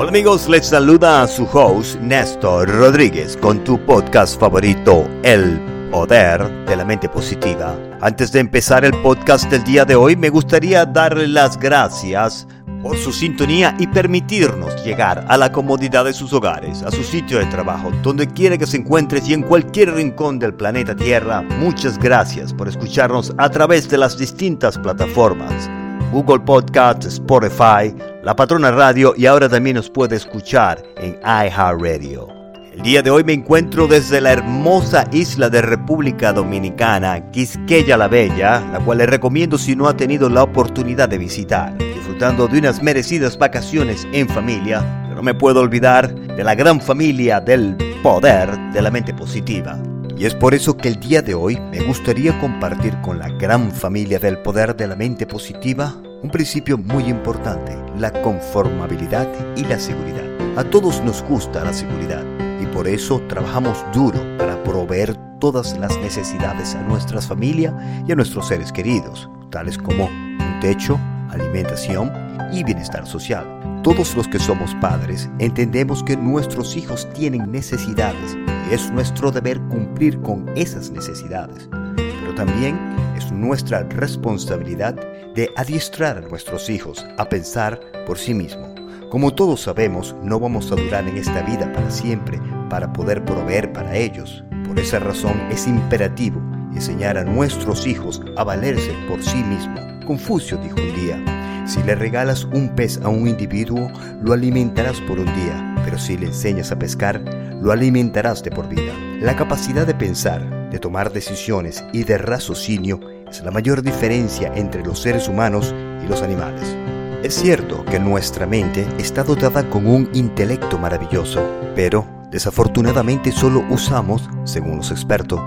Hola amigos, les saluda a su host Néstor Rodríguez con tu podcast favorito, El Poder de la Mente Positiva. Antes de empezar el podcast del día de hoy, me gustaría darle las gracias por su sintonía y permitirnos llegar a la comodidad de sus hogares, a su sitio de trabajo, donde quiera que se encuentre y en cualquier rincón del planeta Tierra. Muchas gracias por escucharnos a través de las distintas plataformas Google Podcast, Spotify, La Patrona Radio y ahora también nos puede escuchar en iHeartRadio. El día de hoy me encuentro desde la hermosa isla de República Dominicana, Quisqueya la Bella, la cual le recomiendo si no ha tenido la oportunidad de visitar, disfrutando de unas merecidas vacaciones en familia, pero no me puedo olvidar de la gran familia del poder de la mente positiva. Y es por eso que el día de hoy me gustaría compartir con la gran familia del poder de la mente positiva un principio muy importante, la conformabilidad y la seguridad. A todos nos gusta la seguridad y por eso trabajamos duro para proveer todas las necesidades a nuestras familias y a nuestros seres queridos, tales como un techo, alimentación y bienestar social. Todos los que somos padres entendemos que nuestros hijos tienen necesidades y es nuestro deber cumplir con esas necesidades. Pero también es nuestra responsabilidad de adiestrar a nuestros hijos a pensar por sí mismos. Como todos sabemos, no vamos a durar en esta vida para siempre para poder proveer para ellos. Por esa razón es imperativo enseñar a nuestros hijos a valerse por sí mismos. Confucio dijo un día, si le regalas un pez a un individuo, lo alimentarás por un día, pero si le enseñas a pescar, lo alimentarás de por vida. La capacidad de pensar, de tomar decisiones y de raciocinio es la mayor diferencia entre los seres humanos y los animales. Es cierto que nuestra mente está dotada con un intelecto maravilloso, pero desafortunadamente solo usamos, según los expertos,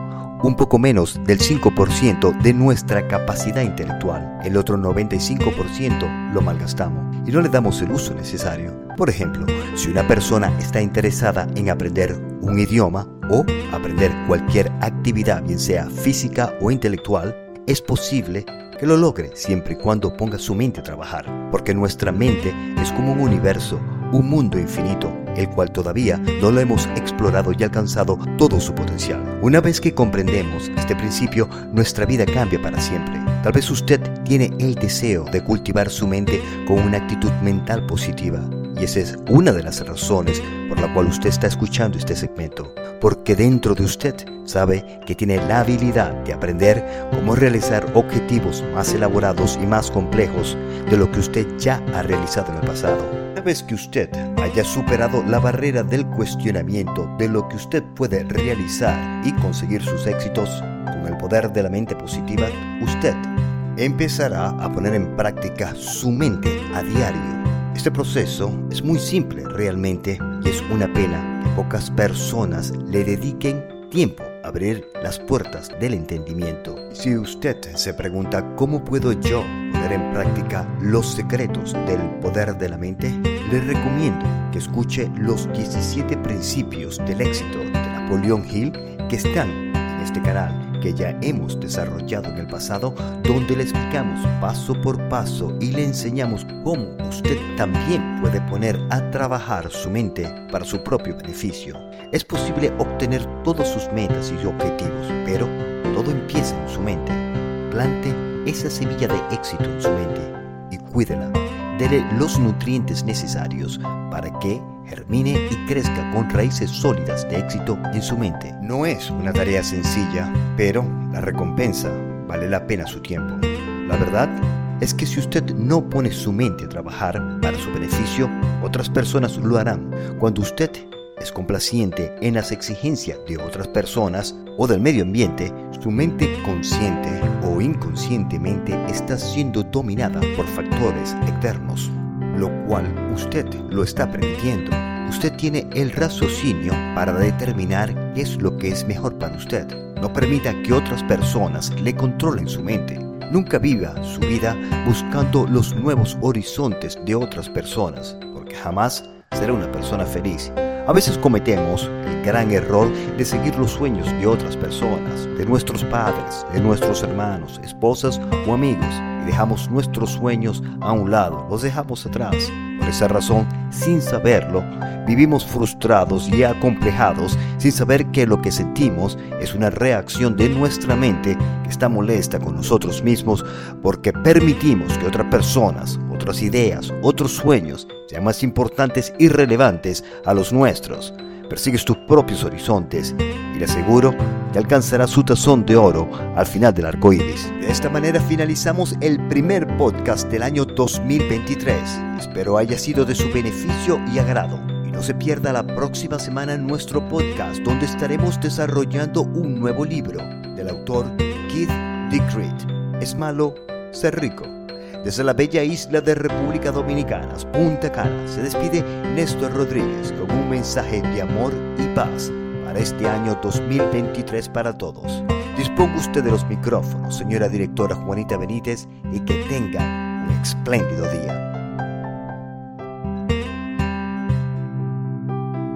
un poco menos del 5% de nuestra capacidad intelectual. El otro 95% lo malgastamos y no le damos el uso necesario. Por ejemplo, si una persona está interesada en aprender un idioma o aprender cualquier actividad, bien sea física o intelectual, es posible que lo logre siempre y cuando ponga su mente a trabajar, porque nuestra mente es como un universo, un mundo infinito el cual todavía no lo hemos explorado y alcanzado todo su potencial. Una vez que comprendemos este principio, nuestra vida cambia para siempre. Tal vez usted tiene el deseo de cultivar su mente con una actitud mental positiva. Y esa es una de las razones por la cual usted está escuchando este segmento. Porque dentro de usted sabe que tiene la habilidad de aprender cómo realizar objetivos más elaborados y más complejos de lo que usted ya ha realizado en el pasado. Una vez que usted haya superado la barrera del cuestionamiento de lo que usted puede realizar y conseguir sus éxitos con el poder de la mente positiva, usted empezará a poner en práctica su mente a diario. Este proceso es muy simple realmente y es una pena que pocas personas le dediquen tiempo a abrir las puertas del entendimiento. Si usted se pregunta cómo puedo yo poner en práctica los secretos del poder de la mente, le recomiendo que escuche los 17 principios del éxito de Napoleon Hill que están en este canal que ya hemos desarrollado en el pasado, donde le explicamos paso por paso y le enseñamos cómo usted también puede poner a trabajar su mente para su propio beneficio. Es posible obtener todas sus metas y objetivos, pero todo empieza en su mente. Plante esa semilla de éxito en su mente y cuídela. Dele los nutrientes necesarios para que germine y crezca con raíces sólidas de éxito en su mente. No es una tarea sencilla, pero la recompensa vale la pena su tiempo. La verdad es que si usted no pone su mente a trabajar para su beneficio, otras personas lo harán. Cuando usted es complaciente en las exigencias de otras personas o del medio ambiente, su mente consciente o inconscientemente está siendo dominada por factores externos lo cual usted lo está aprendiendo. Usted tiene el raciocinio para determinar qué es lo que es mejor para usted. No permita que otras personas le controlen su mente. Nunca viva su vida buscando los nuevos horizontes de otras personas, porque jamás será una persona feliz. A veces cometemos el gran error de seguir los sueños de otras personas, de nuestros padres, de nuestros hermanos, esposas o amigos, y dejamos nuestros sueños a un lado, los dejamos atrás. Por esa razón, sin saberlo, vivimos frustrados y acomplejados sin saber que lo que sentimos es una reacción de nuestra mente que está molesta con nosotros mismos porque permitimos que otras personas, otras ideas, otros sueños sean más importantes y relevantes a los nuestros. Persigues tus propios horizontes y le aseguro que alcanzarás su tazón de oro al final del arco iris. De esta manera finalizamos el primer podcast del año 2023. Espero haya sido de su beneficio y agrado. Y no se pierda la próxima semana nuestro podcast, donde estaremos desarrollando un nuevo libro del autor Keith Dickrit. Es malo ser rico. Desde la bella isla de República Dominicana, Punta Cana, se despide Néstor Rodríguez con un mensaje de amor y paz para este año 2023 para todos. Disponga usted de los micrófonos, señora directora Juanita Benítez, y que tenga un espléndido día.